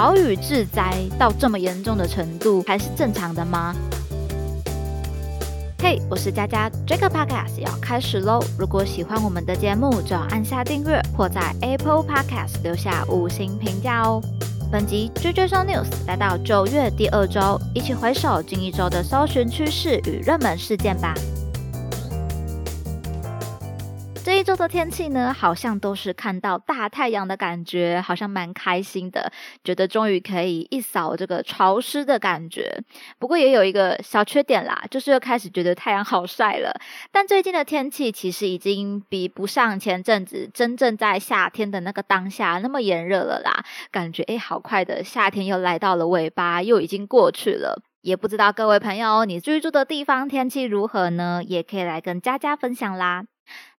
豪雨致灾到这么严重的程度，还是正常的吗？嘿，我是佳佳，这个 podcast 要开始喽！如果喜欢我们的节目，就要按下订阅或在 Apple Podcast 留下五星评价哦。本集追追搜 news 来到九月第二周，一起回首近一周的搜寻趋势与热门事件吧。周的天气呢，好像都是看到大太阳的感觉，好像蛮开心的，觉得终于可以一扫这个潮湿的感觉。不过也有一个小缺点啦，就是又开始觉得太阳好晒了。但最近的天气其实已经比不上前阵子真正在夏天的那个当下那么炎热了啦。感觉诶，好快的夏天又来到了尾巴，又已经过去了。也不知道各位朋友，你居住的地方天气如何呢？也可以来跟佳佳分享啦。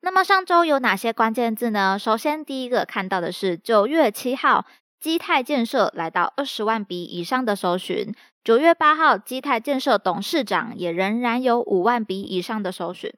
那么上周有哪些关键字呢？首先，第一个看到的是九月七号，基泰建设来到二十万笔以上的搜寻；九月八号，基泰建设董事长也仍然有五万笔以上的搜寻。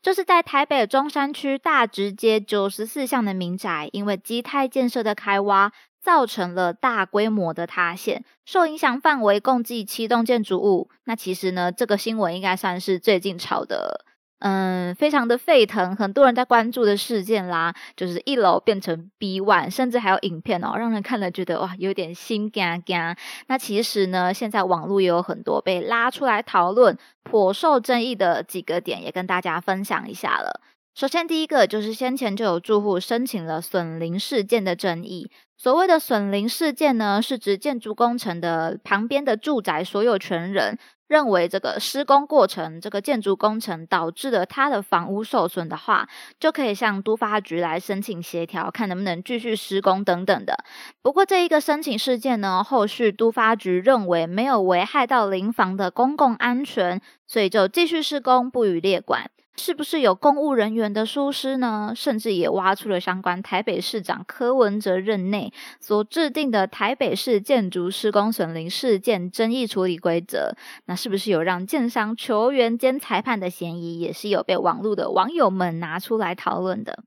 这是在台北中山区大直街九十四巷的民宅，因为基泰建设的开挖，造成了大规模的塌陷，受影响范围共计七栋建筑物。那其实呢，这个新闻应该算是最近炒的。嗯，非常的沸腾，很多人在关注的事件啦，就是一楼变成 B one，甚至还有影片哦，让人看了觉得哇，有点心肝肝。那其实呢，现在网络也有很多被拉出来讨论、颇受争议的几个点，也跟大家分享一下了。首先，第一个就是先前就有住户申请了损林事件的争议。所谓的损林事件呢，是指建筑工程的旁边的住宅所有权人。认为这个施工过程，这个建筑工程导致了他的房屋受损的话，就可以向都发局来申请协调，看能不能继续施工等等的。不过这一个申请事件呢，后续都发局认为没有危害到邻房的公共安全，所以就继续施工，不予列管。是不是有公务人员的疏失呢？甚至也挖出了相关台北市长柯文哲任内所制定的台北市建筑施工损林事件争议处理规则。那是不是有让建商球员兼裁判的嫌疑？也是有被网络的网友们拿出来讨论的。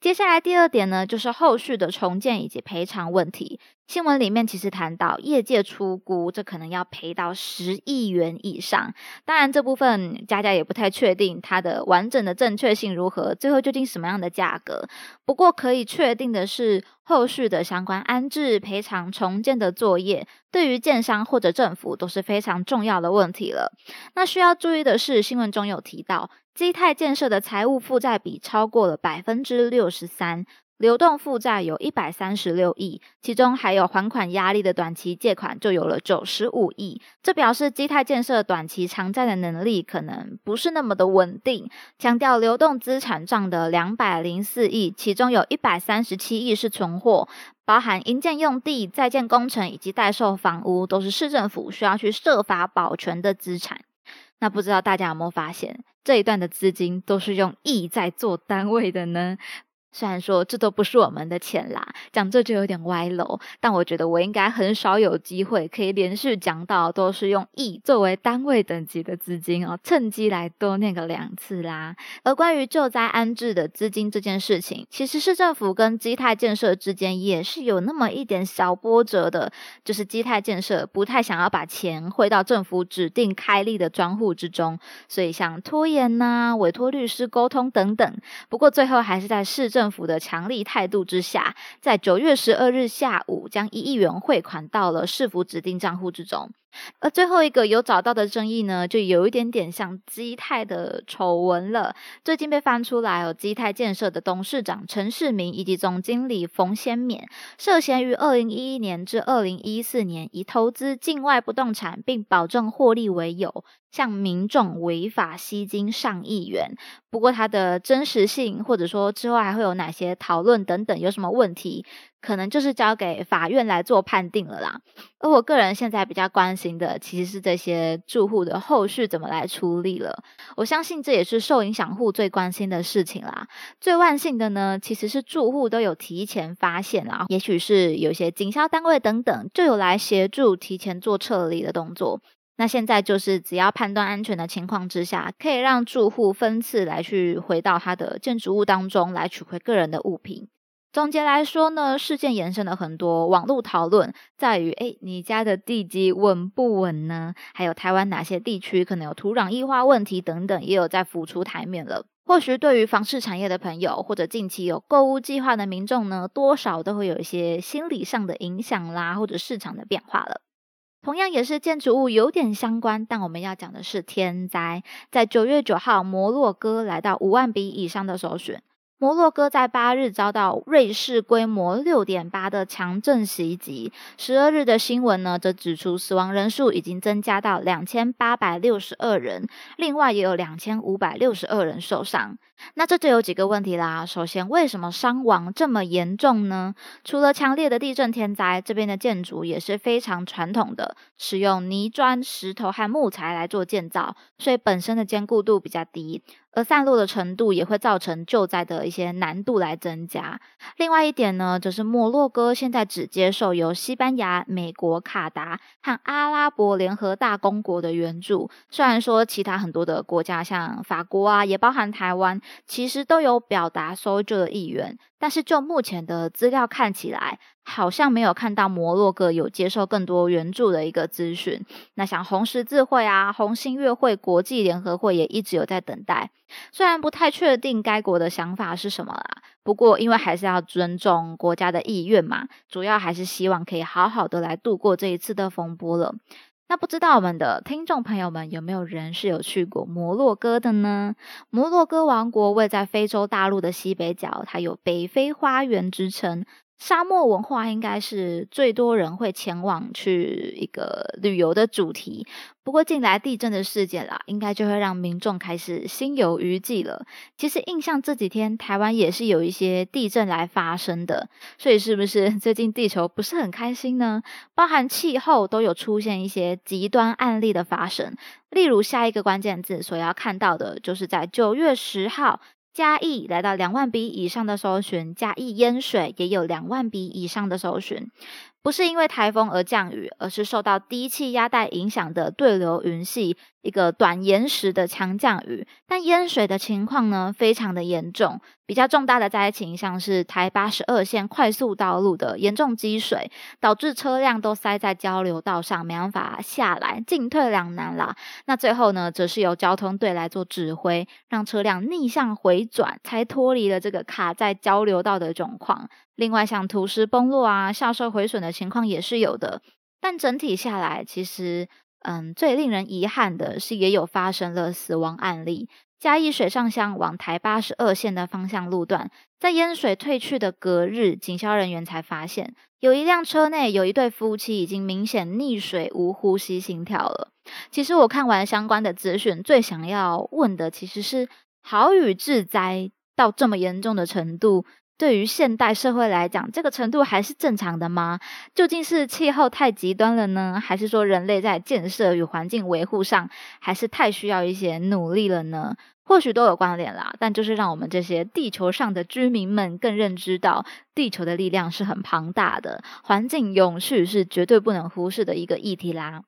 接下来第二点呢，就是后续的重建以及赔偿问题。新闻里面其实谈到业界出估，这可能要赔到十亿元以上。当然这部分佳佳也不太确定它的完整的正确性如何，最后究竟什么样的价格。不过可以确定的是，后续的相关安置、赔偿、重建的作业，对于建商或者政府都是非常重要的问题了。那需要注意的是，新闻中有提到，基泰建设的财务负债比超过了百分之六十三。流动负债有一百三十六亿，其中还有还款压力的短期借款就有了九十五亿，这表示基泰建设短期偿债的能力可能不是那么的稳定。强调流动资产账的两百零四亿，其中有一百三十七亿是存货，包含营建用地、在建工程以及待售房屋，都是市政府需要去设法保全的资产。那不知道大家有没有发现，这一段的资金都是用亿在做单位的呢？虽然说这都不是我们的钱啦，讲这就有点歪楼，但我觉得我应该很少有机会可以连续讲到都是用亿作为单位等级的资金哦，趁机来多念个两次啦。而关于救灾安置的资金这件事情，其实市政府跟基泰建设之间也是有那么一点小波折的，就是基泰建设不太想要把钱汇到政府指定开立的专户之中，所以像拖延呐、委托律师沟通等等，不过最后还是在市政。政府的强力态度之下，在九月十二日下午，将一亿元汇款到了市府指定账户之中。而最后一个有找到的争议呢，就有一点点像基泰的丑闻了。最近被翻出来，有基泰建设的董事长陈世明以及总经理冯先勉，涉嫌于二零一一年至二零一四年，以投资境外不动产并保证获利为由，向民众违法吸金上亿元。不过，它的真实性，或者说之后还会有哪些讨论等等，有什么问题？可能就是交给法院来做判定了啦。而我个人现在比较关心的，其实是这些住户的后续怎么来处理了。我相信这也是受影响户最关心的事情啦。最万幸的呢，其实是住户都有提前发现啦，也许是有些警消单位等等就有来协助提前做撤离的动作。那现在就是只要判断安全的情况之下，可以让住户分次来去回到他的建筑物当中来取回个人的物品。总结来说呢，事件延伸了很多网络讨论，在于诶，你家的地基稳不稳呢？还有台湾哪些地区可能有土壤异化问题等等，也有在浮出台面了。或许对于房市产业的朋友，或者近期有购物计划的民众呢，多少都会有一些心理上的影响啦，或者市场的变化了。同样也是建筑物有点相关，但我们要讲的是天灾。在九月九号，摩洛哥来到五万笔以上的首选。摩洛哥在八日遭到瑞士规模六点八的强震袭击，十二日的新闻呢，则指出死亡人数已经增加到两千八百六十二人，另外也有两千五百六十二人受伤。那这就有几个问题啦。首先，为什么伤亡这么严重呢？除了强烈的地震天灾，这边的建筑也是非常传统的，使用泥砖、石头和木材来做建造，所以本身的坚固度比较低。而散落的程度也会造成救灾的一些难度来增加。另外一点呢，就是摩洛哥现在只接受由西班牙、美国、卡达和阿拉伯联合大公国的援助。虽然说其他很多的国家，像法国啊，也包含台湾，其实都有表达搜救的意愿。但是就目前的资料看起来，好像没有看到摩洛哥有接受更多援助的一个资讯。那像红十字会啊、红新月会、国际联合会也一直有在等待。虽然不太确定该国的想法是什么啦，不过因为还是要尊重国家的意愿嘛，主要还是希望可以好好的来度过这一次的风波了。那不知道我们的听众朋友们有没有人是有去过摩洛哥的呢？摩洛哥王国位在非洲大陆的西北角，它有“北非花园”之称。沙漠文化应该是最多人会前往去一个旅游的主题。不过近来地震的事件啦，应该就会让民众开始心有余悸了。其实印象这几天台湾也是有一些地震来发生的，所以是不是 最近地球不是很开心呢？包含气候都有出现一些极端案例的发生。例如下一个关键字所要看到的，就是在九月十号。嘉义来到两万笔以上的搜寻，嘉义淹水也有两万笔以上的搜寻。不是因为台风而降雨，而是受到低气压带影响的对流云系一个短延时的强降雨。但淹水的情况呢，非常的严重。比较重大的灾情，像是台八十二线快速道路的严重积水，导致车辆都塞在交流道上，没办法下来，进退两难啦。那最后呢，则是由交通队来做指挥，让车辆逆向回转，才脱离了这个卡在交流道的状况。另外，像土石崩落啊、校舍毁损的情况也是有的，但整体下来，其实，嗯，最令人遗憾的是，也有发生了死亡案例。嘉义水上乡往台八十二线的方向路段，在淹水退去的隔日，警消人员才发现，有一辆车内有一对夫妻已经明显溺水、无呼吸、心跳了。其实我看完相关的资讯，最想要问的其实是：豪雨致灾到这么严重的程度？对于现代社会来讲，这个程度还是正常的吗？究竟是气候太极端了呢，还是说人类在建设与环境维护上还是太需要一些努力了呢？或许都有关联啦，但就是让我们这些地球上的居民们更认知到，地球的力量是很庞大的，环境永续是绝对不能忽视的一个议题啦。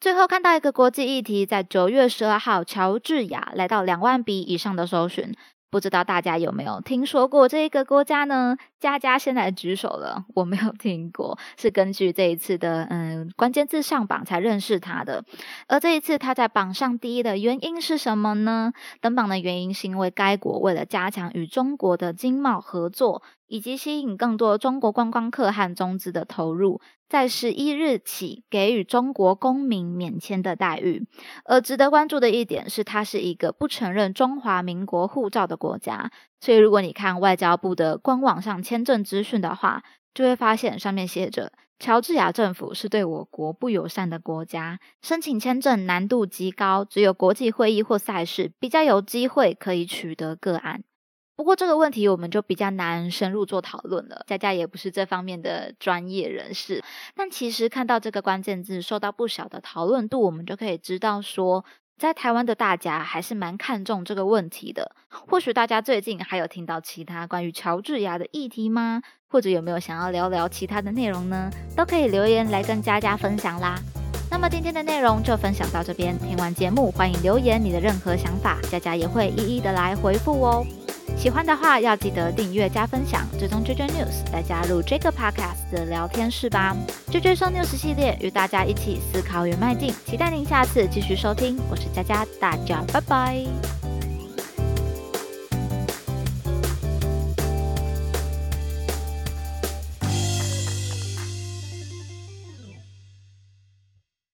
最后看到一个国际议题，在九月十二号，乔治亚来到两万笔以上的搜寻。不知道大家有没有听说过这一个国家呢？佳佳先来举手了，我没有听过，是根据这一次的嗯关键字上榜才认识他的。而这一次他在榜上第一的原因是什么呢？登榜的原因是因为该国为了加强与中国的经贸合作。以及吸引更多中国观光客和中资的投入，在十一日起给予中国公民免签的待遇。而值得关注的一点是，它是一个不承认中华民国护照的国家。所以，如果你看外交部的官网上签证资讯的话，就会发现上面写着：乔治亚政府是对我国不友善的国家，申请签证难度极高，只有国际会议或赛事比较有机会可以取得个案。不过这个问题我们就比较难深入做讨论了，佳佳也不是这方面的专业人士。但其实看到这个关键字受到不小的讨论度，我们就可以知道说，在台湾的大家还是蛮看重这个问题的。或许大家最近还有听到其他关于乔治亚的议题吗？或者有没有想要聊聊其他的内容呢？都可以留言来跟佳佳分享啦。那么今天的内容就分享到这边，听完节目欢迎留言你的任何想法，佳佳也会一一的来回复哦。喜欢的话要记得订阅加分享，追踪 JJ News，再加入这个 Podcast 的聊天室吧。JJ 说 News 系列与大家一起思考与迈进，期待您下次继续收听。我是佳佳，大家拜拜。